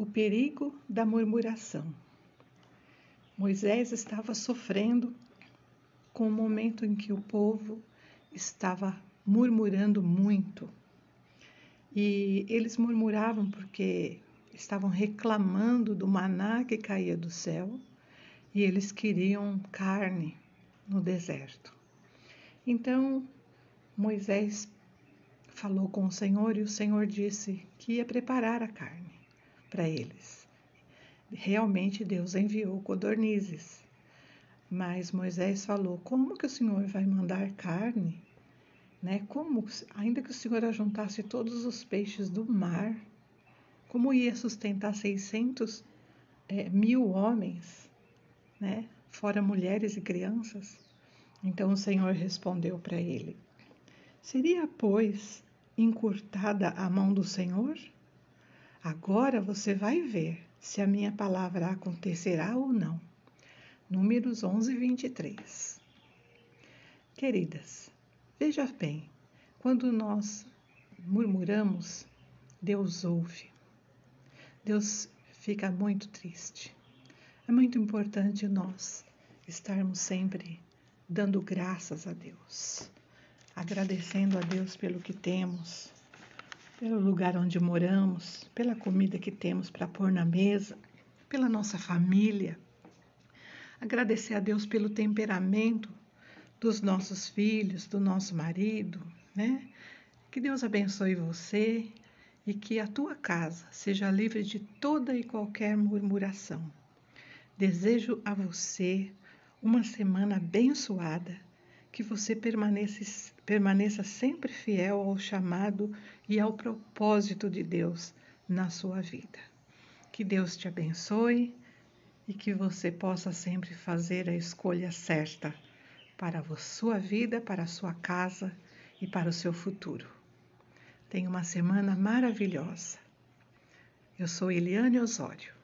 O perigo da murmuração. Moisés estava sofrendo com o momento em que o povo estava murmurando muito. E eles murmuravam porque estavam reclamando do maná que caía do céu e eles queriam carne no deserto. Então Moisés falou com o Senhor e o Senhor disse que ia preparar a carne para eles. Realmente Deus enviou codornizes. Mas Moisés falou: Como que o Senhor vai mandar carne? Né? Como, ainda que o Senhor ajuntasse todos os peixes do mar, como ia sustentar 600 é, mil homens, né? fora mulheres e crianças? Então o Senhor respondeu para ele: Seria, pois, encurtada a mão do Senhor? Agora você vai ver se a minha palavra acontecerá ou não. Números 11, 23. Queridas, veja bem, quando nós murmuramos, Deus ouve. Deus fica muito triste. É muito importante nós estarmos sempre dando graças a Deus, agradecendo a Deus pelo que temos, pelo lugar onde moramos, pela comida que temos para pôr na mesa, pela nossa família. Agradecer a Deus pelo temperamento dos nossos filhos, do nosso marido, né? Que Deus abençoe você e que a tua casa seja livre de toda e qualquer murmuração. Desejo a você uma semana abençoada que você permaneça, permaneça sempre fiel ao chamado e ao propósito de Deus na sua vida. Que Deus te abençoe e que você possa sempre fazer a escolha certa para a sua vida, para a sua casa e para o seu futuro. Tenha uma semana maravilhosa. Eu sou Eliane Osório.